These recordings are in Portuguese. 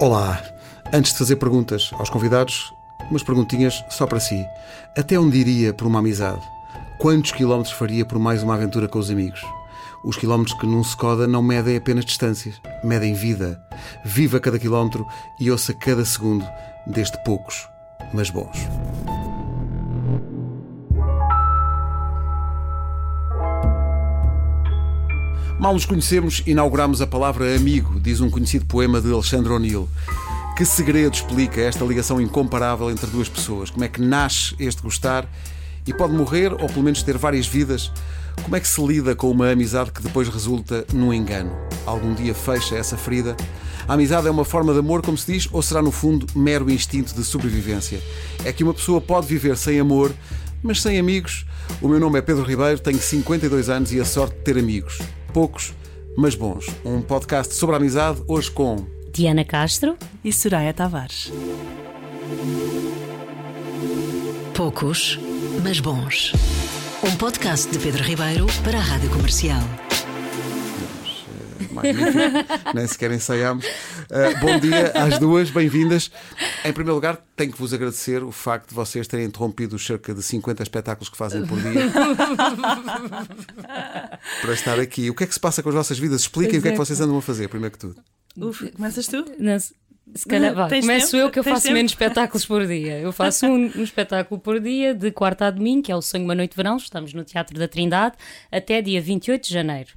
Olá! Antes de fazer perguntas aos convidados, umas perguntinhas só para si. Até onde iria por uma amizade? Quantos quilómetros faria por mais uma aventura com os amigos? Os quilómetros que num Skoda não medem apenas distâncias, medem vida. Viva cada quilómetro e ouça cada segundo deste poucos, mas bons. Mal nos conhecemos, inauguramos a palavra amigo, diz um conhecido poema de Alexandre O'Neill. Que segredo explica esta ligação incomparável entre duas pessoas? Como é que nasce este gostar e pode morrer ou pelo menos ter várias vidas? Como é que se lida com uma amizade que depois resulta num engano? Algum dia fecha essa ferida? A amizade é uma forma de amor, como se diz, ou será no fundo mero instinto de sobrevivência? É que uma pessoa pode viver sem amor, mas sem amigos? O meu nome é Pedro Ribeiro, tenho 52 anos e a sorte de ter amigos. Poucos, mas bons. Um podcast sobre a amizade, hoje com Diana Castro e Soraya Tavares. Poucos, mas bons. Um podcast de Pedro Ribeiro para a Rádio Comercial. Magnífico, nem sequer ensaiámos. Uh, bom dia às duas, bem-vindas. Em primeiro lugar, tenho que vos agradecer o facto de vocês terem interrompido os cerca de 50 espetáculos que fazem por dia para estar aqui. O que é que se passa com as vossas vidas? Expliquem o que é que vocês andam a fazer, primeiro que tudo. Uf, começas tu? Não, se calhar, vá, começo tempo? eu que eu Tens faço tempo? menos espetáculos por dia. Eu faço um, um, espetáculo por dia, de quarta a domingo, que é o Sonho Uma Noite de Verão. Estamos no Teatro da Trindade até dia 28 de janeiro.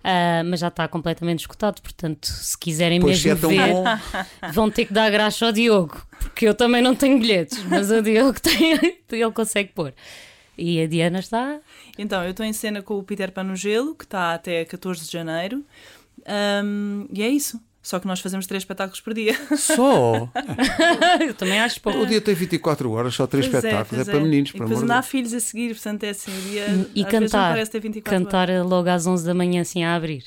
Uh, mas já está completamente escutado, portanto, se quiserem pois mesmo é ver, bom. vão ter que dar graxa ao Diogo, porque eu também não tenho bilhetes, mas o Diogo tem, ele consegue pôr. E a Diana está. Então, eu estou em cena com o Peter Pan no Gelo, que está até 14 de janeiro, um, e é isso. Só que nós fazemos três espetáculos por dia. Só? eu também acho pouco. O dia tem 24 horas, só três pois é, espetáculos. É, é, para meninos, E depois ainda há filhos a seguir, portanto é assim, o dia. E cantar. cantar horas. logo às 11 da manhã, assim a abrir.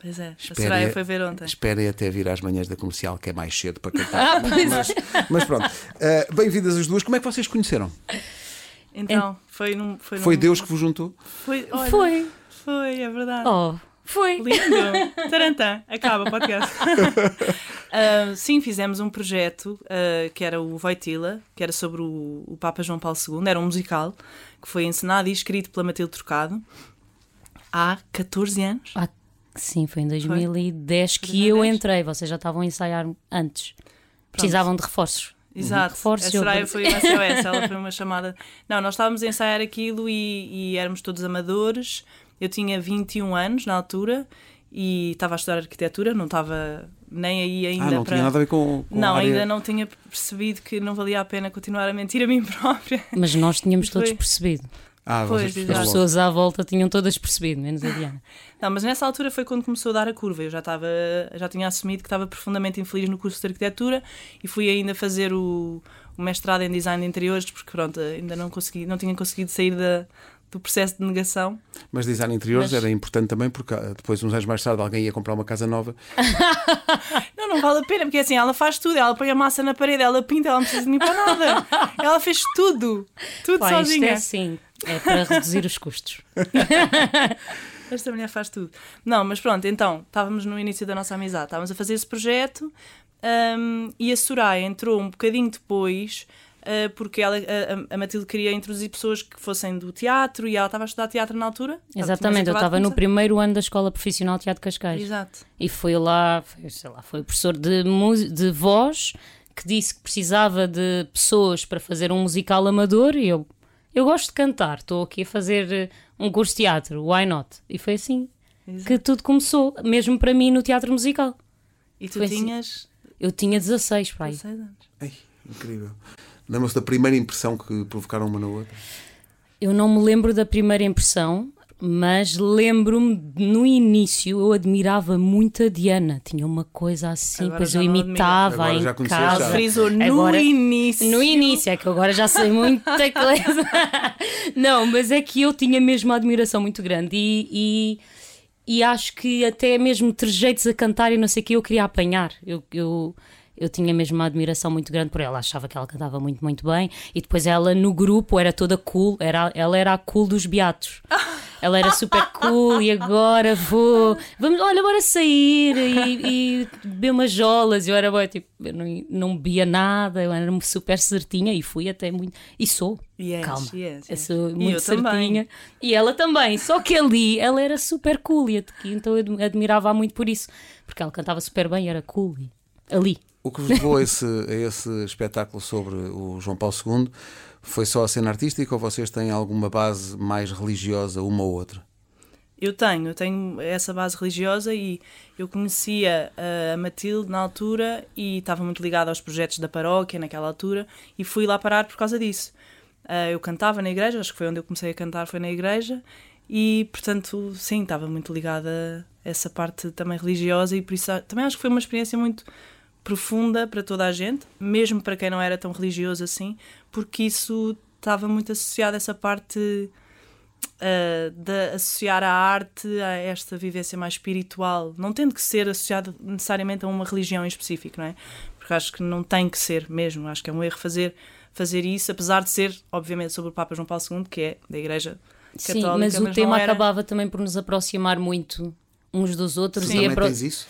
Pois é, a Soraya foi ver ontem. Esperem até vir às manhãs da comercial, que é mais cedo para cantar. ah, mas, mas, pronto. Uh, Bem-vindas as duas. Como é que vocês conheceram? Então, foi num. Foi, foi num... Deus que vos juntou? Foi. Olha, foi. Foi, é verdade. Oh. Foi. Lindo! Tarantã, acaba o podcast. uh, sim, fizemos um projeto uh, que era o Voitila, que era sobre o, o, Papa João Paulo II, era um musical que foi encenado e escrito pela Matilde Trocado há 14 anos. Ah, sim, foi em 2010 foi? que 2010? eu entrei, vocês já estavam a ensaiar antes. Pronto. Precisavam de reforços. Exato, reforços, a Soraya foi uma SOS, ela foi uma chamada. Não, nós estávamos a ensaiar aquilo e, e éramos todos amadores eu tinha 21 anos na altura e estava a estudar arquitetura, não estava nem aí ainda ah, não para... tinha nada a ver com, com Não, área... ainda não tinha percebido que não valia a pena continuar a mentir a mim própria. Mas nós tínhamos todos percebido. Ah, pois, as pessoas à volta tinham todas percebido, menos a Diana. Não, mas nessa altura foi quando começou a dar a curva. Eu já estava, já tinha assumido que estava profundamente infeliz no curso de arquitetura e fui ainda fazer o, o mestrado em design de interiores porque pronto, ainda não consegui, não tinha conseguido sair da, do processo de negação. Mas design interiores Mas... era importante também porque ah, depois, uns anos mais tarde, alguém ia comprar uma casa nova. não, não vale a pena, porque assim, ela faz tudo, ela põe a massa na parede, ela pinta, ela não precisa de mim para nada. ela fez tudo, tudo Pá, sozinha. Isto é assim, é para reduzir os custos. Esta mulher faz tudo. Não, mas pronto, então, estávamos no início da nossa amizade, estávamos a fazer esse projeto um, e a Soraya entrou um bocadinho depois uh, porque ela, a, a, Matilde queria introduzir pessoas que fossem do teatro e ela estava a estudar teatro na altura. Exatamente, eu estava no primeiro ano da Escola Profissional de Teatro Cascais. Exato. E foi lá, foi, sei lá, foi o professor de, de voz que disse que precisava de pessoas para fazer um musical amador e eu, eu gosto de cantar, estou aqui a fazer eh, um curso de teatro, why not? E foi assim Exato. que tudo começou, mesmo para mim no teatro musical. E tu foi assim. tinhas. Assim. Eu tinha 16 para aí. 16 anos. Ai, incrível. Lembram-se da primeira impressão que provocaram uma na outra? Eu não me lembro da primeira impressão, mas lembro-me no início eu admirava muito a Diana. Tinha uma coisa assim, agora pois eu imitava em casa. Frisou no agora, início. No início, é que agora já sei muita coisa. não, mas é que eu tinha mesmo uma admiração muito grande e, e, e acho que até mesmo trejeitos a cantar e não sei o que eu queria apanhar. Eu, eu eu tinha mesmo uma admiração muito grande por ela, achava que ela cantava muito, muito bem. E depois ela no grupo era toda cool, era, ela era a cool dos beatos. Ela era super cool e agora vou. Vamos, olha, bora sair e, e beber umas jolas. Eu era boa, tipo, eu não, não bebia nada, eu era super certinha e fui até muito. E sou. Yes, Calma, yes, eu yes. sou E muito eu também. certinha. E ela também. Só que ali ela era super cool e então eu admi- admirava-a muito por isso. Porque ela cantava super bem e era cool. Ali. O que vos levou a esse, a esse espetáculo sobre o João Paulo II foi só a cena artística ou vocês têm alguma base mais religiosa, uma ou outra? Eu tenho, eu tenho essa base religiosa e eu conhecia eh, a Matilde na altura e estava muito ligada aos projetos da paróquia naquela altura e fui lá parar por causa disso. Eh, eu cantava na igreja, acho que foi onde eu comecei a cantar, foi na igreja e, portanto, sim, estava muito ligada a essa parte também religiosa e por isso também acho que foi uma experiência muito profunda para toda a gente, mesmo para quem não era tão religioso assim, porque isso estava muito associado a essa parte uh, de associar a arte a esta vivência mais espiritual, não tendo que ser associado necessariamente a uma religião em específico, não é? Porque acho que não tem que ser mesmo, acho que é um erro fazer, fazer isso, apesar de ser, obviamente, sobre o Papa João Paulo II, que é da Igreja Sim, Católica, mas o tema era- acabava também por nos aproximar muito uns dos outros e Também apro- tens isso?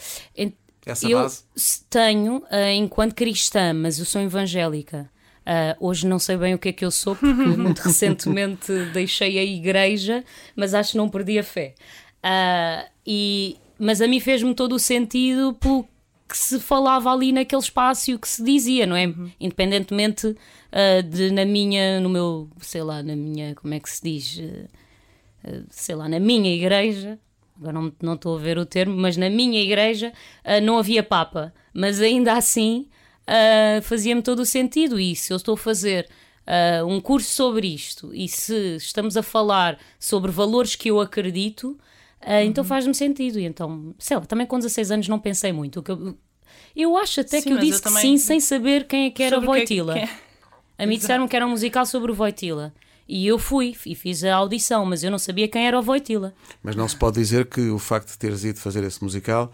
Essa eu base? tenho eh, enquanto cristã, mas eu sou evangélica. Ah, hoje não sei bem o que é que eu sou, porque muito recentemente deixei a igreja, mas acho que não perdi a fé. Ah, e, mas a mim fez-me todo o sentido pelo que se falava ali naquele espaço e o que se dizia, não é? Independentemente ah, de na minha, no meu, sei lá, na minha, como é que se diz? Sei lá, na minha igreja, agora não, estou a ver o termo, mas na minha igreja ah, não havia Papa, mas ainda assim ah, fazia-me todo o sentido. E se eu estou a fazer ah, um curso sobre isto e se estamos a falar sobre valores que eu acredito, então Uhum. faz-me sentido. E então, sei lá, também com 16 anos não pensei muito. Eu, eu acho até Sim, que eu mas eu disse que sim, sem saber quem é que era o que é Voitila. que é- A mim disseram que era um musical sobre o Voitila. E eu fui e fiz a audição, mas eu não sabia quem era o Voitila. Mas não se pode dizer que o facto de teres ido fazer esse musical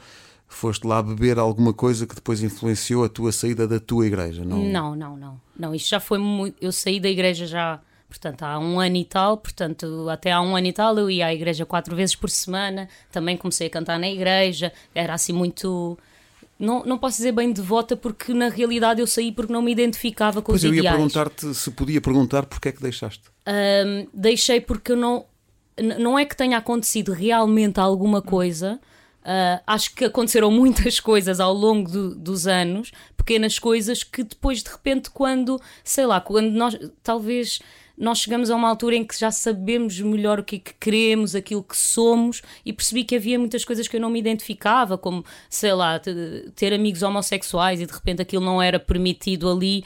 foste lá beber alguma coisa que depois influenciou a tua saída da tua igreja, não? Não, não, não. Não, isto já foi muito. Eu saí da igreja já, portanto, há um ano e tal. Portanto, até há um ano e tal eu ia à igreja quatro vezes por semana. Também comecei a cantar na igreja. Era assim muito. Não, não posso dizer bem devota, porque na realidade eu saí porque não me identificava com Pois os eu ia ideais. perguntar-te se podia perguntar porque é que deixaste. Hum, deixei porque eu não. Não é que tenha acontecido realmente alguma coisa. ah, acho que aconteceram muitas coisas ao longo do- dos anos, pequenas coisas que depois de repente, quando, sei lá, quando nós talvez nós chegamos a uma altura em que já sabemos melhor o que é que queremos, aquilo que somos, e percebi que havia muitas coisas que eu não me identificava, como, sei lá, te- ter amigos homossexuais e de repente aquilo não era permitido ali.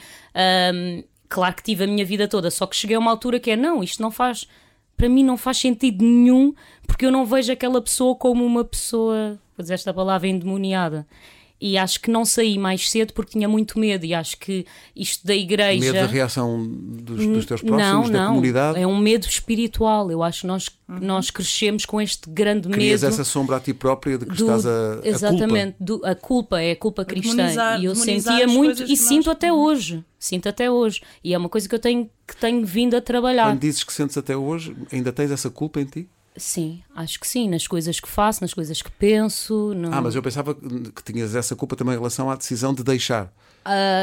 Hum, claro que tive a minha vida toda, só que cheguei a uma altura que é não, isto não faz, para mim não faz sentido nenhum, porque eu não vejo aquela pessoa como uma pessoa, vou dizer esta palavra, endemoniada. E acho que não saí mais cedo porque tinha muito medo, e acho que isto da igreja. Medo da reação dos, dos teus próximos, não, da não, comunidade? é um medo espiritual. Eu acho que nós, nós crescemos com este grande Crias medo. essa sombra a ti própria de que do- estás a, a exatamente, do- a culpa é a culpa cristã demonizar- e eu sentia muito e sinto até hoje sinto até hoje e é uma coisa que eu tenho que tenho vindo a trabalhar Quando dizes que sentes até hoje, ainda tens essa culpa em ti? Sim acho que sim nas coisas que faço nas coisas que penso Ah, mas eu pensava que tinhas essa culpa também em relação à decisão de deixar.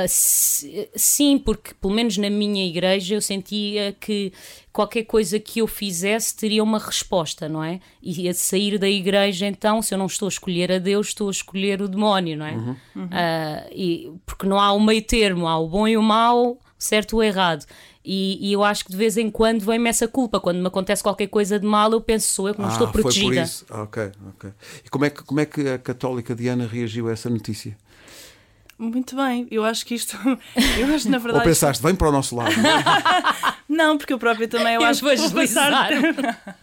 Si- sim, porque pelo menos na minha igreja eu sentia que qualquer coisa que eu fizesse teria uma resposta, não é? E a sair da igreja, então, se eu não estou a escolher a Deus, estou a escolher o demónio, não é? Ah, e, porque não há o meio termo, há o bom e o mau, certo e o errado. E, e eu acho que de vez em quando vem-me essa culpa. Quando me acontece qualquer coisa de mal, eu penso, sou eu que não ah, estou foi por protegida. isso. Ah, ok, ok. E como é, que, como é que a católica Diana reagiu a essa notícia? Muito bem, eu acho que isto. Eu acho na Ou verdade. pensaste, vem para o nosso lado? Não, porque eu própria também eu acho que Evangelizar. passar,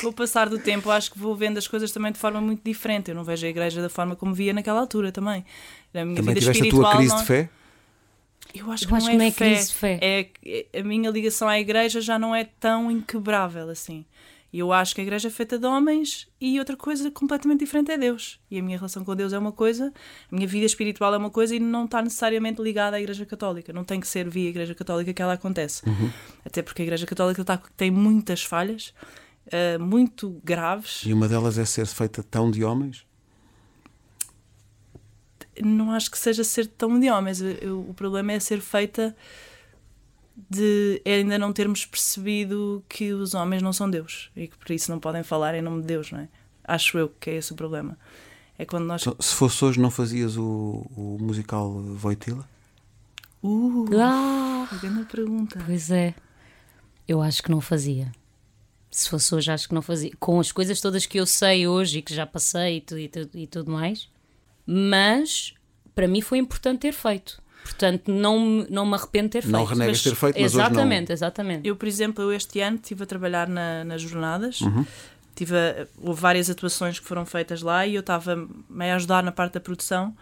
com o passar do tempo eu acho que vou vendo as coisas também de forma muito diferente. Eu não vejo a igreja da forma como via naquela altura também. A minha Também vida tiveste a espiritual tua crise não... de fé? Eu acho Eu que acho não, que é não é fé. crise de fé. É, é- a minha ligação à igreja já não é tão inquebrável assim. E eu acho que a igreja é feita de homens e outra coisa completamente diferente é Deus. E a minha relação com Deus é uma coisa, a minha vida espiritual é uma coisa e não está necessariamente ligada à igreja católica. Não tem que ser via igreja católica que ela acontece. Até porque a igreja católica tá- tem muitas falhas. uh, muito graves. E uma delas é ser feita tão de homens? Não acho que seja ser tão de homens. Eu, o problema é ser feita de ainda não termos percebido que os homens não são Deus e que por isso não podem falar em nome de Deus, não é? Acho eu que é esse o problema. É quando nós. Se fosse hoje, não fazias o, o musical Voitila? Uh, Ah, grande pergunta. pois é. Eu acho que não fazia. Se fosse hoje, acho que não fazia. Com as coisas todas que eu sei hoje e que já passei e, tu- e tu- e tudo mais. Mas, para mim, foi importante ter feito. Portanto, não, me- não me arrependo de ter feito. Não renegas ter feito, mas hoje não- Exatamente, exatamente. Eu, por exemplo, eu este ano estive a trabalhar na, nas jornadas. Tive a- houve várias atuações que foram feitas lá e eu estava meio a ajudar na parte da produção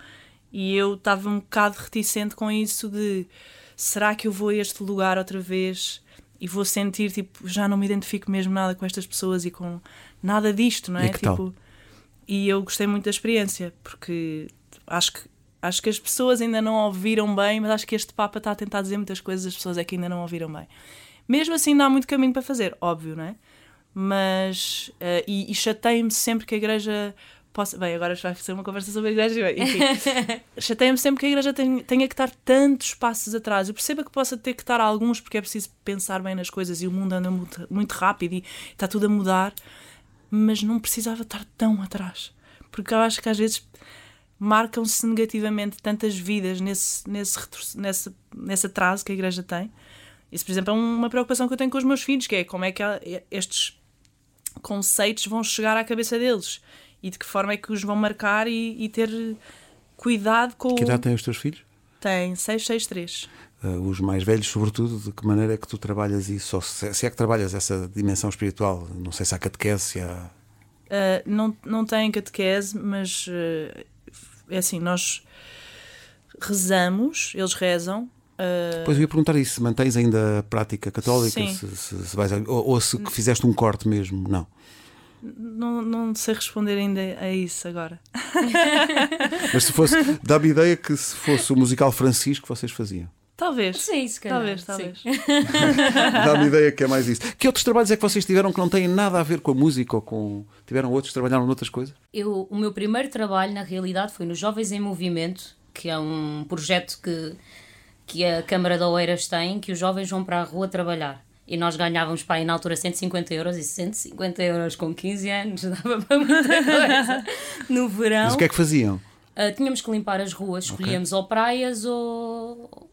e eu estava um bocado reticente com isso de será que eu vou a este lugar outra vez e vou sentir tipo já não me identifico mesmo nada com estas pessoas e com nada disto, não é? E que tal? E eu gostei muito da experiência porque acho que acho que as pessoas ainda não ouviram bem, mas acho que este Papa está a tentar dizer muitas coisas, as pessoas é que ainda não ouviram bem. Mesmo assim, ainda há muito caminho para fazer, óbvio, não é? Mas. eh, e e chateio-me sempre que a igreja. Possa... Bem, agora vai ser uma conversa sobre a igreja. Enfim, chateia-me sempre que a igreja tenha, tenha que estar tantos passos atrás. Eu percebo que possa ter que estar alguns, porque é preciso pensar bem nas coisas e o mundo anda muito, muito rápido e está tudo a mudar, mas não precisava estar tão atrás. Porque eu acho que às vezes marcam-se negativamente tantas vidas nesse, nesse, nesse, nesse atraso que a igreja tem. Isso, por exemplo, é uma preocupação que eu tenho com os meus filhos, que é como é que estes conceitos vão chegar à cabeça deles e de que forma é que os vão marcar e, e ter cuidado com Que idade têm os teus filhos? Tem 663. Uh, os mais velhos, sobretudo, de que maneira é que tu trabalhas isso? Ou se, se é que trabalhas essa dimensão espiritual? Não sei se há catequese, se há. Uh, não, não têm catequese, mas uh, é assim, nós rezamos, eles rezam. uh, Pois eu ia perguntar isso: se mantens ainda a prática católica? Sim. Se, se- se vais ou, ou se fizeste um corte mesmo? Não. não, não sei responder ainda a isso agora. Mas se fosse, dá-me ideia que se fosse o musical Francisco, vocês faziam. Talvez. Sim, se calhar. Talvez, talvez. Dá-me ideia que é mais isso. Que outros trabalhos é que vocês tiveram que não têm nada a ver com a música ou com. Tiveram outros, trabalharam noutras coisas? Eu, o meu primeiro trabalho, na realidade, foi no Jovens em Movimento, que é um projeto que, que a Câmara de Oeiras tem, que os jovens vão para a rua trabalhar. E nós ganhávamos para aí na altura 150 euros, e 150 euros com 15 anos dava para muita coisa. No verão, Mas o que é que faziam? ah, tínhamos que limpar as ruas, escolhíamos ou praias ou,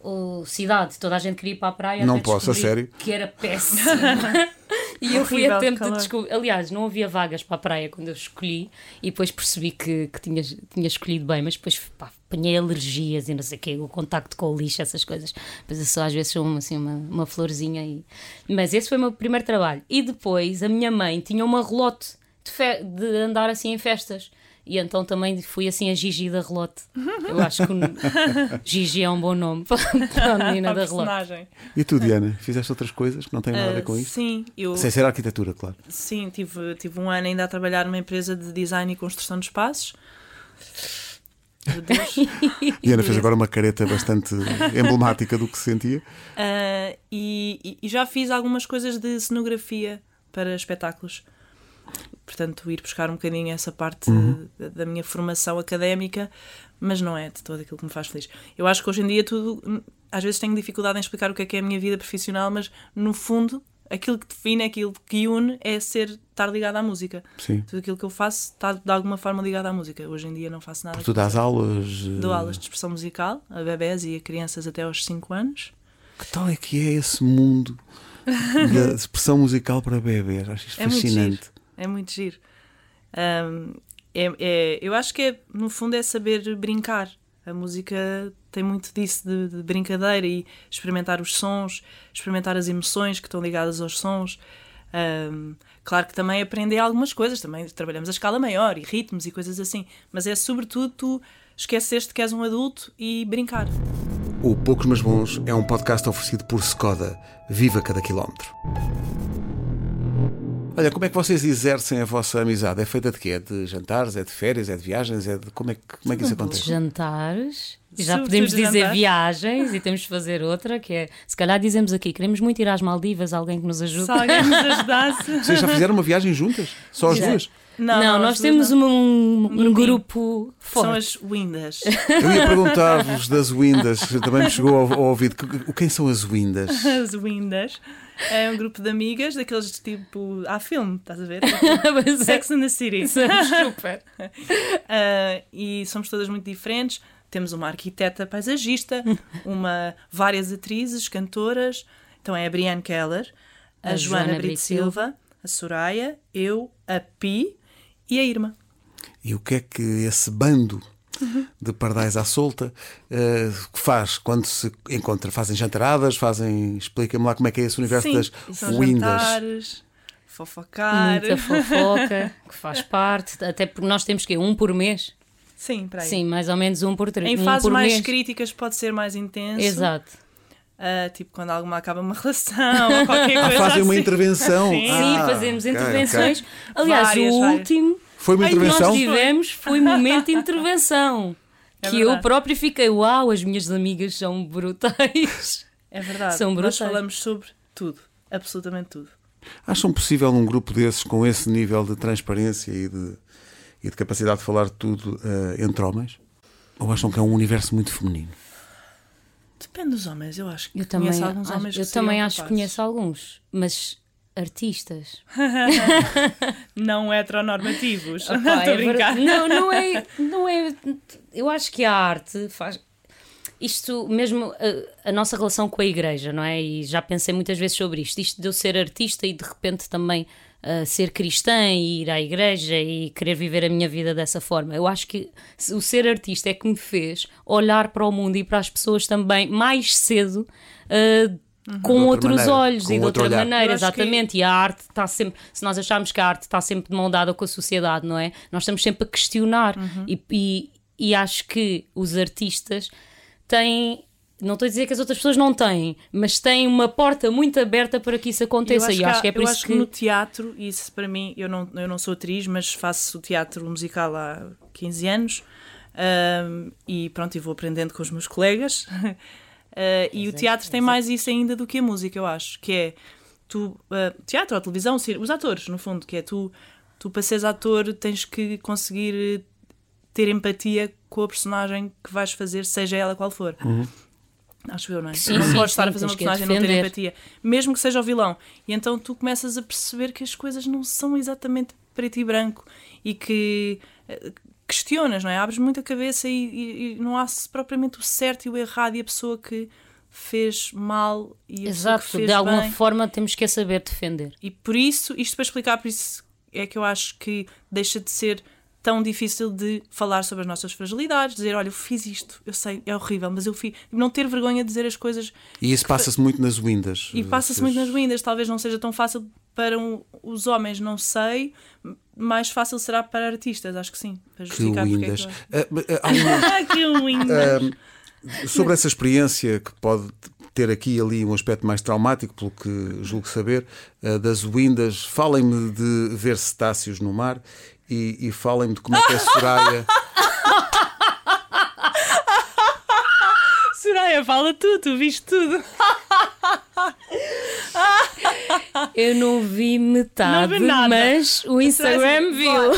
ou cidade. Toda a gente queria ir para a praia. Não posso, a sério? Que era péssimo. E eu fui a tempo de descobrir. Aliás, não havia vagas para a praia quando eu escolhi e depois percebi que, que tinha, tinha escolhido bem, mas depois pá, apanhei alergias e não sei o quê, o contacto com o lixo, essas coisas. Mas eu só às vezes sou uma, assim, uma, uma florzinha. E... Mas esse foi o meu primeiro trabalho. E depois a minha mãe tinha uma relote de, fe- de andar assim em festas. E então também fui assim a Gigi da relote. Eu acho que o Gigi é um bom nome para a menina A da relote. personagem. E tu, Diana, fizeste outras coisas que não têm nada a ver com Uh, isso? Sim, eu Sem ser arquitetura, claro. sim, tive, tive um ano ainda a trabalhar numa empresa de design e construção de espaços. Diana fez agora uma careta bastante emblemática do que se sentia. Uh, e- e já fiz algumas coisas de cenografia para espetáculos. Portanto, ir buscar um bocadinho essa parte da, da minha formação académica, mas não é de todo aquilo que me faz feliz. Eu acho que hoje em dia tudo. hum, Às vezes tenho dificuldade em explicar o que é que é a minha vida profissional, mas no fundo, aquilo que define, aquilo que une é ser estar ligado à música. Sim. Tudo aquilo que eu faço está de alguma forma ligado à música. Hoje em dia não faço nada. Tu dás aulas. Dou eh, aulas de expressão musical a bebés e a crianças até aos 5 anos. Que tal é que é esse mundo da expressão musical para bebês? Acho isto É fascinante. É muito giro. Ahm, é, é- eu acho que é, no fundo é saber brincar. A música tem muito disso de, de brincadeira e experimentar os sons, experimentar as emoções que estão ligadas aos sons. Ahm, claro que também aprender algumas coisas, também trabalhamos a escala maior e ritmos e coisas assim, mas é sobretudo tu esqueceste que és um adulto e brincar. O Poucos Mas Bons é um podcast oferecido por Skoda. Viva cada quilómetro. Olha, como é que vocês exercem a vossa amizade? É feita de quê? É de jantares? É de férias? É de viagens? É de... Como, é que, como é que isso De acontece? jantares Já podemos dizer jantar. viagens e temos de fazer outra, que é, se calhar dizemos aqui, queremos muito ir às Maldivas, alguém que nos ajude. Se alguém nos ajudasse. Vocês já fizeram uma viagem juntas? Só as Já. duas? Não, as nós duas temos não. um, um grupinho. grupo São forte. as windas. Eu ia perguntar-vos das Windas, que também me chegou ao, ao ouvido. Que- Quem são as Windas? As windas. É um grupo de amigas, daqueles tipo. Há filme, estás a ver? Mas é- Sex and the City. super. Ah, e somos todas muito diferentes. Temos uma arquiteta paisagista, uma, várias atrizes, cantoras. Então é a Brianne Keller, a, A Joana, Joana Brito Brito Silva, a Soraya, eu, a Pi e a Irma. E o que é que esse bando de pardais à solta eh, faz quando se encontra? Fazem jantaradas? Fazem. Explica-me lá como é que é esse universo Sim, das são Windas. jantares, fofocar. Muita fofoca que faz parte, até porque nós temos que um por mês. Sim, para aí. Sim, mais ou menos um por três. Em um fases mais mês. críticas pode ser mais intenso. Exato. Ah, tipo quando alguma acaba uma relação ou qualquer Ah, coisa fazem uma assim. intervenção. Sim. Sim, Ah, fazemos ok, intervenções. ok. Aliás, Várias, o várias. último Foi uma que nós intervenção? tivemos foi momento de intervenção. É que verdade. eu próprio fiquei, uau, as minhas amigas são brutais. É verdade. São Nós brutais. falamos sobre tudo. Absolutamente tudo. Acham possível um grupo desses com esse nível de transparência e de, e de capacidade de falar de tudo eh, entre homens? Ou acham que é um universo muito feminino? Depende dos homens, eu acho que Eu também, conheço alguns acho, homens eu que também acho que conheço alguns, mas artistas. Não heteronormativos. Não estou é a brincar. Não, não é, não é. Eu acho que a arte faz. Isto mesmo, a, a nossa relação com a igreja, não é? E já pensei muitas vezes sobre isto. Isto de eu ser artista e de repente também ser cristã e ir à igreja e querer viver a minha vida dessa forma. Eu acho que o ser artista é que me fez olhar para o mundo e para as pessoas também mais cedo. ah, Com outros maneira, olhos com e de outra olhar. maneira, acho que- exatamente. E a arte está sempre, se nós acharmos que a arte está sempre de mão dada com a sociedade, não é? Nós estamos sempre a questionar. Uhum. E, e, e acho que os artistas têm. Não estou a dizer que as outras pessoas não têm, mas têm uma porta muito aberta para que isso aconteça. E eu acho que é por eu isso acho que. no teatro, isso para mim, eu não, eu não sou atriz, mas faço teatro musical há 15 anos ahm, e pronto, e vou aprendendo com os meus colegas. Ah, e o teatro tem mais isso ainda do que a música, eu acho, que é tu, ah, teatro ou televisão, os atores, no fundo, que é tu, tu para seres ator tens que conseguir ter empatia com a personagem que vais fazer, seja ela qual for. Acho eu, não é? Sim, não sim, podes estar sim, a fazer uma personagem e não ter empatia, mesmo que seja o vilão. E então tu começas a perceber que as coisas não são exatamente preto e branco e que eh, questionas, não é? Abres muito a cabeça e, e- e não há propriamente o certo e o errado e a pessoa que fez mal e a pessoa que Exato, fez de alguma bem. forma temos que saber defender. E por isso, isto para explicar, por isso é que eu acho que deixa de ser tão difícil de falar sobre as nossas fragilidades, dizer, olha, eu fiz isto, eu sei, é horrível, mas eu fiz. Não ter vergonha de dizer as coisas E isso passa-se muito nas Windas. e passa-se muito nas windas. Talvez não seja tão fácil para um- os homens, não sei. Mais fácil será para artistas, acho que sim. Para Que justificar é Windas. que. Ah, mas, ah, há uma- Ah, que windas! Sobre essa experiência que pode ter aqui e ali um aspecto mais traumático, pelo que julgo saber, das Windas, falem-me de ver cetáceos no mar e, e falem-me de como é que é Soraya. Soraya, fala tu, tu viste tudo. Eu não vi metade, Não vi mas o Instagram assim, viu.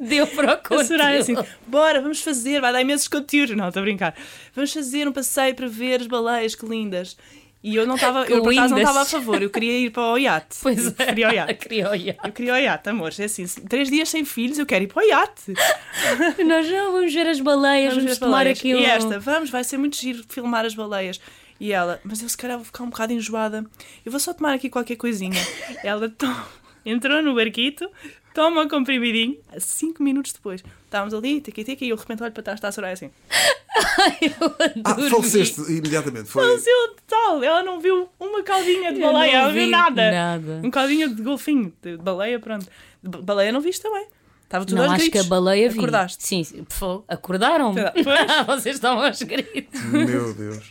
Deu para o A conteúdo. Soraya assim, bora, vamos fazer, vai dar imensos conteúdos. Não, estou a brincar. Vamos fazer um passeio para ver as baleias, que lindas. E eu não estava, eu por acaso não estava a favor, eu queria ir para o iate. Pois eu é. preferia o iate. Queria olhar. Eu queria o iate, amores. É assim, três dias sem filhos, eu quero ir para o iate. Nós não vamos ver as baleias, vamos, as tomar baleias. aqui um. E esta, vamos, vai ser muito giro filmar as baleias. E ela, mas eu se calhar vou ficar um bocado enjoada. Eu vou só tomar aqui qualquer coisinha. ela entrou no barquito, toma um comprimidinho. Cinco minutos depois, estávamos ali, tiqui tiqui, e eu de repente olho para trás, está a Soraya assim. Eu Ah, faleceste imediatamente. Foi. Faleceu total, ela não viu uma caldinha de baleia, não ela viu vi nada. nada. Um caldinho de golfinho, de baleia, pronto. De baleia não viste também. Estava tudo Não, aos acho que gritos. a baleia vi. Acordaste. Sim, acordaram-me. Pois. Vocês estão aos gritos. Meu Deus.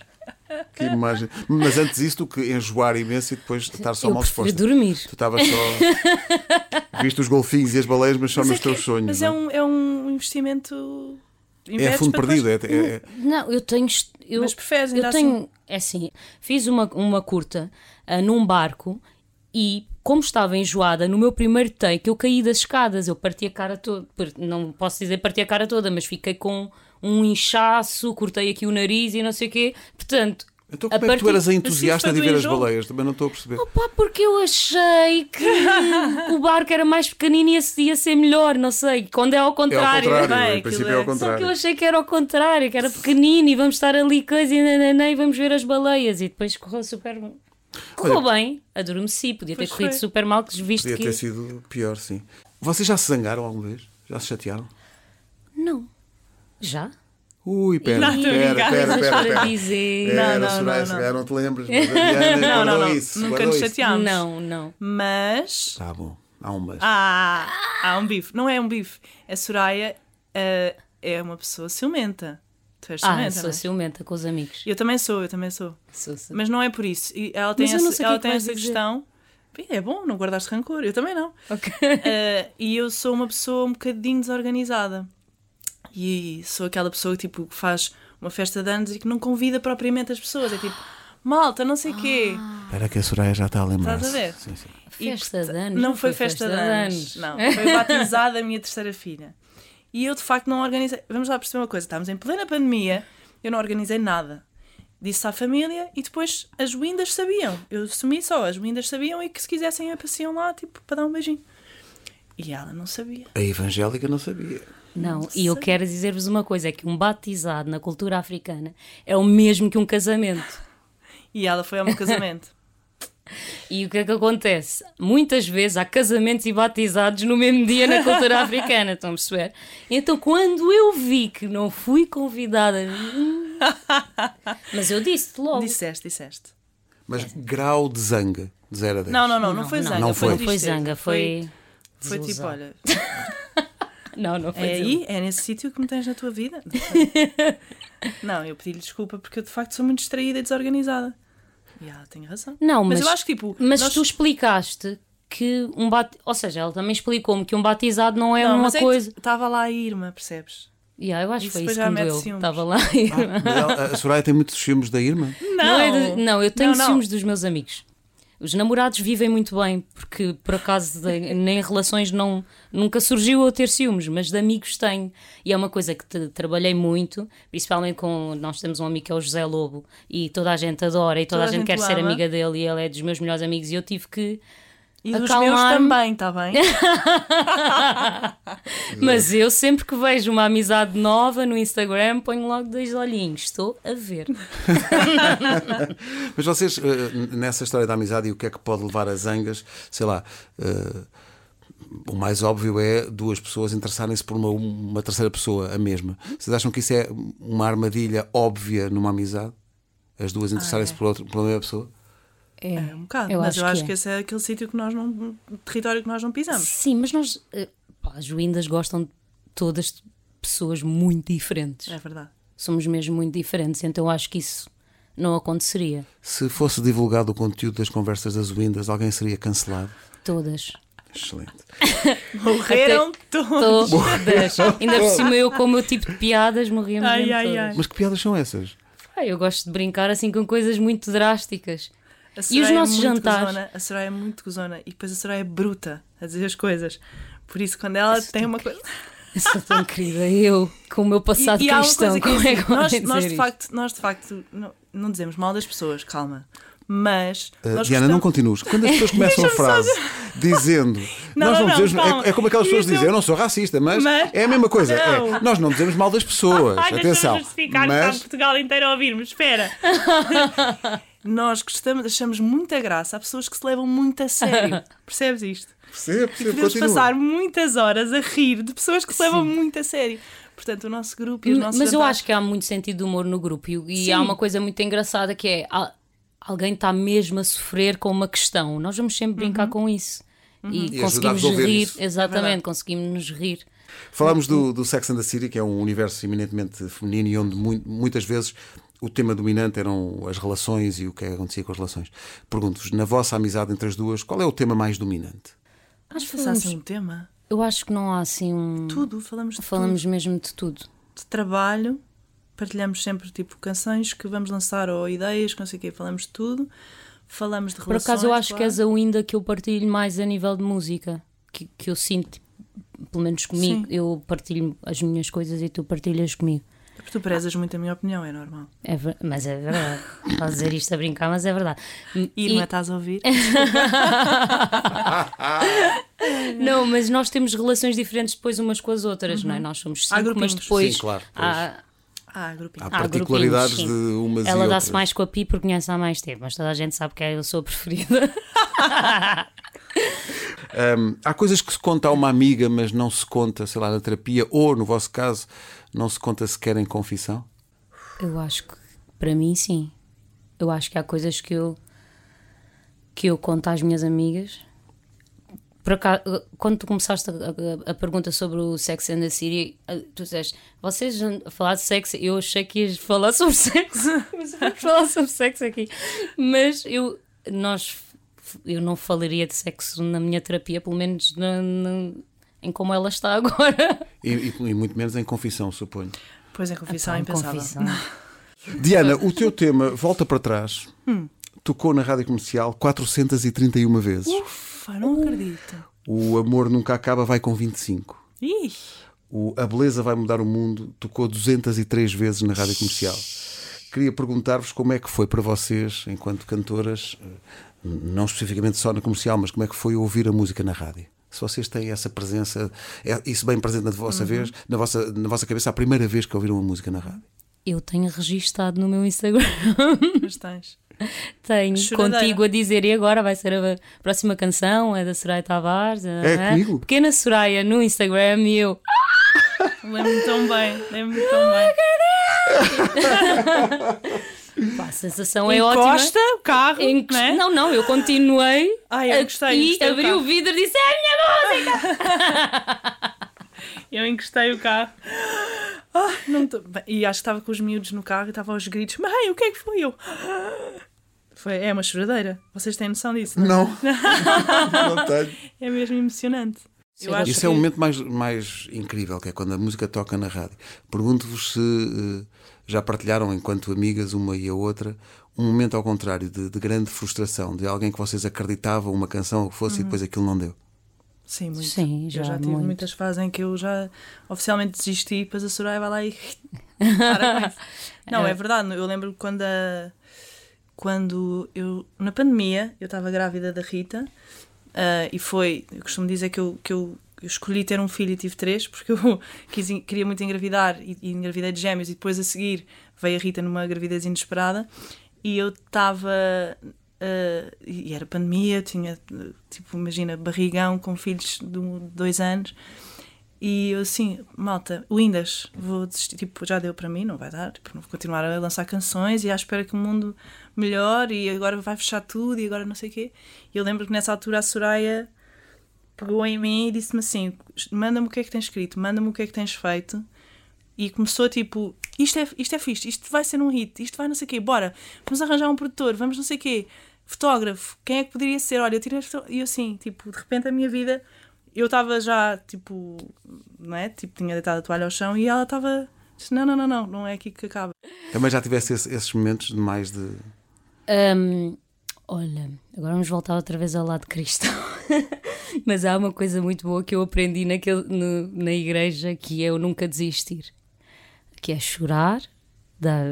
Que imagem. Mas antes disso, do que enjoar imenso e depois estar só Eu mal disposta. dormir. Tu estavas só. Viste os golfinhos e as baleias, mas só Mas nos é teus que- sonhos. Mas é não um, é um investimento É fundo perdido. depois- É, é- Não, eu tenho. Eu, Mas preferes ainda eu tenho, É assim, fiz uma, uma curta ah, num barco e, como estava enjoada, no meu primeiro take eu caí das escadas, eu parti a cara toda. Não posso dizer parti a cara toda, mas fiquei com um inchaço, cortei aqui o nariz e não sei o quê. Portanto. Então, a como é que tu partir- eras a entusiasta de ver as baleias? Também não estou a perceber. Pá, porque eu achei que o barco era mais pequenino e ia ser melhor, não sei. Quando é ao É ao contrário. contrário, bem, em princípio aquilo é ao é- Só que eu contrário. achei que era ao contrário, que era pequenino e vamos estar ali coisa e nananã, e vamos ver as baleias. E depois correu super. Correu bem, adormeci, podia ter corrido foi. super mal, que visto Podia que. ter sido pior, sim. Vocês já se zangaram alguma vez? Já se chatearam? Não. Já? Ui, pera, Não, pera, pera, pera, para pera. dizer. Era, Não, não, Soraya, não, não. não te lembras, mas Diana Não, não, não. isso. Nunca nos chateámos. Não, não. Mas. Tá bom, há um mas. Ah, há um bife. Não é um bife. A Soraya ah, é uma pessoa ciumenta. Tu és Ah, ciumenta, sou não é? ciumenta com os amigos. Eu também sou, eu também sou. Sou, sou. Mas não é por isso. E ela tem Mas eu não essa, ela é que tem essa questão. Bem, É bom, não guardaste rancor. Eu também não. Ok. Ah, e eu sou uma pessoa um bocadinho desorganizada. E sou aquela pessoa tipo, que faz uma festa de anos e que não convida propriamente as pessoas. É tipo, malta, não sei o quê. Espera que a Soraya já está a lembrar. Estás a ver? Sim, sim. E, Festa de anos. Não, foi festa, de anos. Não, foi batizada a minha terceira filha. E eu de facto não organizei. Vamos lá perceber uma coisa: estávamos em plena pandemia, eu não organizei nada. Disse à família e depois as windas sabiam. Eu assumi só, as windas sabiam e que se quisessem apareciam lá, tipo, para dar um beijinho. E ela não sabia. A evangélica não sabia. Não, e eu quero dizer-vos uma coisa: é que um batizado na cultura africana é o mesmo que um casamento. E ela foi ao meu casamento. E o que é que acontece? Muitas vezes há casamentos e batizados no mesmo dia na cultura africana, estão a perceber? Então, quando eu vi que não fui convidada. hum, Mas eu disse logo. disseste, disseste. Mas grau de zanga, de 0 a 10. Não, não, não, não, foi zanga. Não foi. Foi zanga, foi. Foi tipo, olha, Não, não foi é aí, é nesse sítio que me tens na tua vida. Não, eu pedi-lhe desculpa porque eu de facto sou muito distraída e desorganizada. E ela tem razão. Não, mas, Mas eu acho que tipo. mas nós- tu explicaste que um bat... Ou seja, ela também explicou-me que um batizado não é Não, uma mas é que coisa. Estava lá a Irma, percebes? Yeah, eu acho que Isso foi depois isso já que me ciúmes. Estava lá. Mas ela- a Soraya tem muitos ciúmes da irmã. Não, é de- não, eu tenho Não, não. ciúmes dos meus amigos. Os namorados vivem muito bem, porque por acaso de- nem relações não, nunca surgiu eu ter ciúmes, mas de amigos tenho. E é uma coisa que te- trabalhei muito, principalmente com. Nós temos um amigo que é o José Lobo, e toda a gente adora, e toda, a gente, quer o ser ama. amiga dele, e ele é dos meus melhores amigos, e eu tive que. E dos meus também, está bem? Mas eu sempre que vejo uma amizade nova no Instagram, ponho logo dois olhinhos, estou a ver. Mas vocês, eh, nessa história da amizade e o que é que pode levar a zangas, sei lá, eh, o mais óbvio é duas pessoas interessarem-se por uma, uma terceira pessoa, a mesma. Vocês acham que isso é uma armadilha óbvia numa amizade? As duas interessarem-se por, outra, por uma mesma pessoa? É, É um bocado. Eu mas acho eu que acho é. que esse é aquele sítio que nós não. território que nós não pisamos. Sim, mas nós, eh, pá, as Windas gostam de todas de pessoas muito diferentes. É verdade. Somos mesmo muito diferentes, então eu acho que isso não aconteceria. Se fosse divulgado o conteúdo das conversas das Windas, alguém seria cancelado? Todas. Excelente. Morreram todos. Todas. Ainda por cima eu com o meu tipo de piadas morríamos Ai, ai, todas. ai. Mas que piadas são essas? Ah, eu gosto de brincar assim com coisas muito drásticas. E os é nossos muito jantares? gozona, a Soraya é muito gozona e depois a Soraya é bruta a dizer as coisas. Por isso, quando ela tem uma coisa. Eu sou tão querida, eu com o meu passado e, e cristão, é como é que eu nós, vou nós, dizer de facto, nós de facto não, não dizemos mal das pessoas, calma. Mas. Uh, nós Diana, não gostamos- continues. Quando as pessoas começam a frase dizendo Não, nós não, não, não, dizemos, calma. é, é como aquelas pessoas Isso- dizem, eu não sou racista, mas, Mas- é a mesma coisa. é, Não. nós não dizemos mal das pessoas. Atenção. Mas Portugal inteiro a ouvir-me. Espera. Nós gostamos, achamos muita graça a pessoas que se levam muito a sério. Percebes isto? percebo, E percebo, podemos continua. passar muitas horas a rir de pessoas que se levam muito a sério. Portanto, o nosso grupo e os nossos Mas eu jantares- acho que há muito sentido de humor no grupo e, e Sim. há uma coisa muito engraçada que é al- alguém está mesmo a sofrer com uma questão. Nós vamos sempre Uhum. brincar com isso e, E a conseguimos rir. isso. Exatamente, verdade. conseguimos nos rir. Falámos do, do Sex and the City, que é um universo eminentemente feminino e onde mu- muitas vezes o tema dominante eram as relações e o que é que acontecia com as relações. Pergunto-vos, na vossa amizade entre as duas, qual é o tema mais dominante? Acho que falamos, assim um tema. eu acho que não há assim um. Tudo, falamos de Falamos mesmo de tudo. de trabalho, partilhamos sempre tipo canções que vamos lançar ou ideias, que não sei o quê, falamos de tudo. Falamos de Por relações. acaso eu acho que claro. és a Winda que eu partilho mais a nível de música. Que, que eu sinto, pelo menos comigo, Sim. eu partilho as minhas coisas e tu partilhas comigo. Porque tu prezas muito a minha opinião, é normal. É mas é verdade. Estás a dizer isto a brincar, mas é verdade. Irma, estás a ouvir? Não, mas nós temos relações diferentes depois umas com as outras, não é? Nós somos cinco, mas grupinhos. depois Sim, claro, há, Ah. Há particularidades de umas e Ela dá-se mais com a Pi porque conhece há mais tempo, mas toda a gente sabe que eu sou a preferida. Hum, há coisas que se conta a uma amiga, mas não se conta, sei lá, na terapia, ou no vosso caso, não se conta sequer em confissão? Eu acho que para mim sim. Eu acho que há coisas que eu que eu conto às minhas amigas. Por acaso, quando tu começaste a, a- a pergunta sobre o Sex and the City, eh, tu disseste, vocês a falar de sexo, eu achei que ias falar sobre sexo, mas vamos falar sobre sexo aqui. Mas eu, nós, eu não falaria de sexo na minha terapia, pelo menos na- na- em como ela está agora. E, e- e muito menos em confissão, suponho. Pois é, confissão é impensável. confissão. Diana, o teu tema, volta para trás, Hum. tocou na rádio comercial 431 vezes. Ufa, não acredito. O Amor Nunca Acaba vai com 25. Ih, O A Beleza Vai Mudar o Mundo tocou 203 vezes na rádio comercial. Queria perguntar-vos como é que foi para vocês, enquanto cantoras, não especificamente só na comercial, mas como é que foi ouvir a música na rádio? Se vocês têm essa presença, é- isso bem presente na vossa vez, na vossa, na vossa cabeça, a primeira vez que ouviram a música na rádio. Eu tenho registado no meu Instagram. mas tens. Tenho Choradeira. contigo a dizer, e agora vai ser a próxima canção, é da Soraya Tavares. É comigo? Pequena Soraya no Instagram e eu. Lembro-me tão bem, lembro-me tão bem. Pá, a sensação é ótima. Encosta o carro, Encost- não é? Não, não, eu continuei. Ai, eu gostei, E gostei abri carro. o vidro e disse: É a minha música! Eu encostei o carro. Ah, não tô- E acho que estava com os miúdos no carro e estava aos gritos: Mãe, o que é que foi? Eu. Foi, é uma choradeira. Vocês têm noção disso? Não? Não, não tenho. É mesmo emocionante. Eu acho Isso é o que- momento mais, mais incrível, que é quando a música toca na rádio. Pergunto-vos se eh, já partilharam, enquanto amigas, uma e a outra, um momento ao contrário, de, de grande frustração, de alguém que vocês acreditavam, uma canção, que fosse, e depois aquilo não deu. Sim, muito. Sim, já eu já tive muito. muitas fases em que eu já oficialmente desisti e depois a Soraya vai lá e. Não, é verdade. Eu lembro quando a. Quando eu. Na pandemia, eu estava grávida da Rita ah, e foi. Eu costumo dizer que eu, que eu, eu escolhi ter um filho e tive três porque eu quis, queria muito engravidar e, e engravidei de gêmeos e depois a seguir veio a Rita numa gravidez inesperada e eu estava. ah, e era pandemia, tinha, tipo, imagina, barrigão com filhos de dois anos. E eu assim, malta, Windows, vou desistir, tipo, já deu para mim, não vai dar, tipo, vou continuar a lançar canções e à espera que o mundo melhore e agora vai fechar tudo e agora não sei o quê. E eu lembro que nessa altura a Soraya pegou em mim e disse-me assim: manda-me o que é que tens escrito, manda-me o que é que tens feito. E começou tipo: isto é, isto é fixe, isto vai ser um hit, isto vai não sei o quê, bora, vamos arranjar um produtor, vamos não sei o quê, fotógrafo, quem é que poderia ser? Olha, eu tirei E eu assim, tipo, de repente a minha vida, eu estava já, tipo, não é? Tipo, tinha deitado a toalha ao chão e ela estava. Não, não, não, não, não é aqui que acaba. Também já tivesse esse- esses momentos de mais de. Hum, olha, agora vamos voltar outra vez ao lado cristão. Mas há uma coisa muito boa que eu aprendi naquele, no- na igreja que é o nunca desistir. Que é chorar, dar,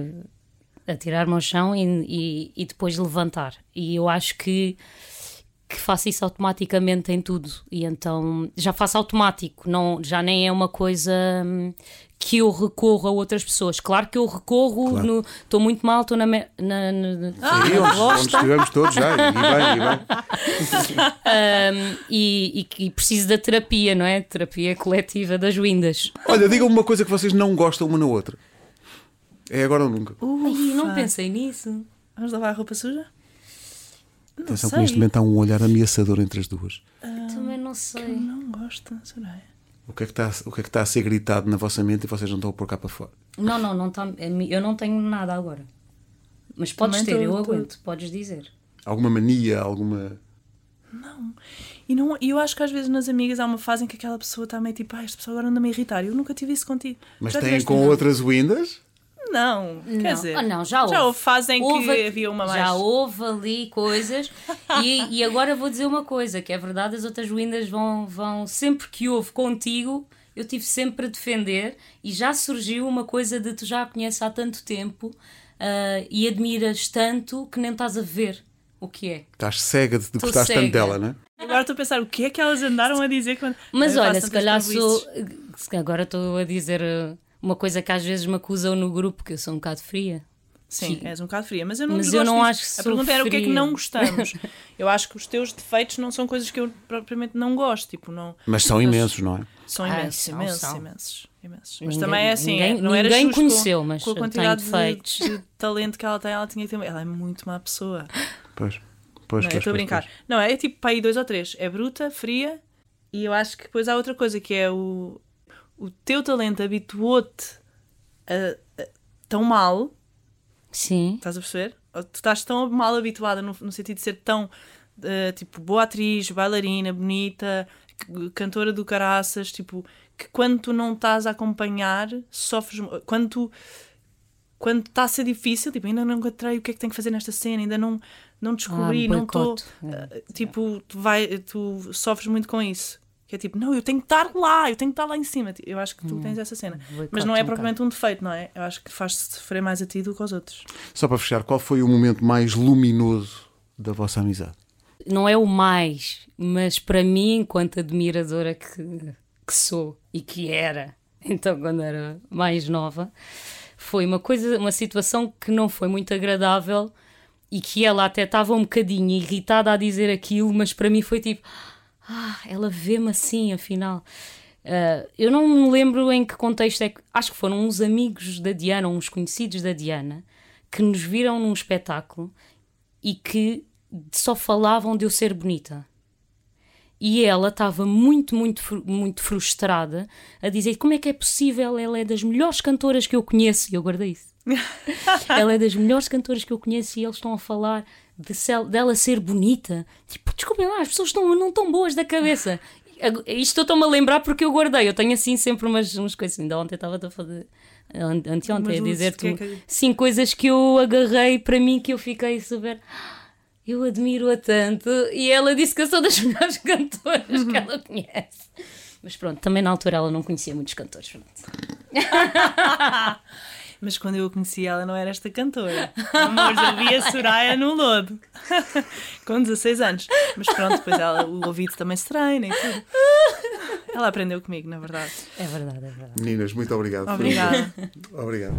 atirar-me ao chão e, e, e depois levantar. E eu acho que, que faço isso automaticamente em tudo. E então já faço automático, não, já nem é uma coisa hum, que eu recorro a outras pessoas. Claro que eu recorro, Claro. no- estou muito mal, estou na, me- na, na- Aí, onde, onde estivemos todos já, e bem, e bem. Um, e, e que preciso da terapia, não é? Terapia coletiva das windas. Olha, digam-me uma coisa que vocês não gostam uma na outra. É agora ou nunca. Ai, não pensei nisso. Vamos lavar a roupa suja? Não Atenção que neste momento há um olhar ameaçador entre as duas. Também não sei. Não gosto, Soraya. O que, é que está, o que é que está a ser gritado na vossa mente e vocês não estão a pôr cá para fora? Não, não, não tá, eu não tenho nada agora. Mas podes Também ter, tô- eu tô- aguento, podes dizer. Alguma mania, alguma. Não. E não, eu acho que às vezes nas amigas há uma fase em que aquela pessoa está meio tipo, ah, esta pessoa agora anda-me a irritar. Eu nunca tive isso contigo. Mas Já têm com outras windas? Não, quer Não. dizer. Ah, não, já houve. Já houve fase em Houve- que havia uma mais. Já houve ali coisas. e, e agora vou dizer uma coisa: que é verdade, as outras windas vão, vão. Sempre que houve contigo, eu tive sempre a defender. E já surgiu uma coisa de tu já a conheces há tanto tempo ah, e admiras tanto que nem estás a ver o que é. Estás cega de, gostar tanto dela, não é? Agora estou a pensar o que é que elas andaram a dizer quando. Mas olha, se calhar sou. Agora estou a dizer uh, uma coisa que às vezes me acusam no grupo, que eu sou um bocado fria. Sim, Sim. és um bocado fria, mas eu não Mas eu não acho que A pergunta era o que é que não gostamos. Eu acho que os teus defeitos não são coisas que eu propriamente não gosto. Tipo, não. Mas são imensos, não é? São Ah, imensos, são, imensos, são. imensos, imensos. Mas Ninguém- também é assim, ninguém- não era ninguém justo conheceu, mas com a quantidade defeitos. de, de talento que ela tem, ela tinha que ter. Ela é muito má pessoa. Pois. Pois, não, é? pois, eu estou a brincar. pois. Não, é tipo para aí dois ou três. É bruta, fria e eu acho que depois há outra coisa que é o, o teu talento habituou-te a, a- tão mal, Sim. estás a perceber? Ou Tu estás tão mal habituada no, no sentido de ser tão eh, tipo boa atriz, bailarina, bonita, cantora do caraças, tipo, que quando tu não estás a acompanhar, sofres. Quando tu quando está a ser difícil, tipo, ainda não encontrei o que é que tenho que fazer nesta cena, ainda não, não descobri, Ah, não estou. boicote. É. Tipo, tu, vai, tu sofres muito com isso. Que é tipo, não, eu tenho que estar lá, eu tenho que estar lá em cima. Eu acho que tu tens essa cena. Mas não é um propriamente um defeito, não é? Eu acho que faz sofrer mais a ti do que aos outros. Só para fechar, qual foi o momento mais luminoso da vossa amizade? Não é o mais, mas para mim, enquanto admiradora que, que sou e que era, então quando era mais nova, foi uma coisa, uma situação que não foi muito agradável e que ela até estava um bocadinho irritada a dizer aquilo, mas para mim foi tipo, ah, ela vê-me assim, afinal. Ah, eu não me lembro em que contexto é que. Acho que foram uns amigos da Diana, uns conhecidos da Diana, que nos viram num espetáculo e que só falavam de eu ser bonita. E ela estava muito, muito, muito frustrada a dizer como é que é possível, ela é das melhores cantoras que eu conheço. E eu guardei isso. ela é das melhores cantoras que eu conheço e eles estão a falar de se- dela ser bonita. Tipo, desculpem lá, as pessoas estão, não estão boas da cabeça. Isto eu estou-me a lembrar porque eu guardei. Eu tenho assim sempre umas, umas coisas. Ainda ontem estava a fazer. ante- Anteontem a dizer-te é que- sim coisas que eu agarrei para mim que eu fiquei super. Eu admiro-a tanto e ela disse que eu sou das melhores cantoras que ela conhece. Mas pronto, também na altura ela não conhecia muitos cantores. Mas quando eu a conheci, ela não era esta cantora. Amores, eu vi a Soraya no lodo. Com 16 anos. Mas pronto, depois ela, o ouvido também se treina e tudo. Ela aprendeu comigo, na verdade. É verdade, é verdade. Meninas, muito obrigado. Obrigada. Obrigado.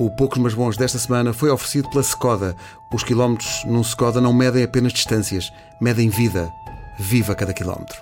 O Poucos Mas Bons desta semana foi oferecido pela Skoda. Os quilómetros num Skoda não medem apenas distâncias, medem vida. Viva cada quilómetro.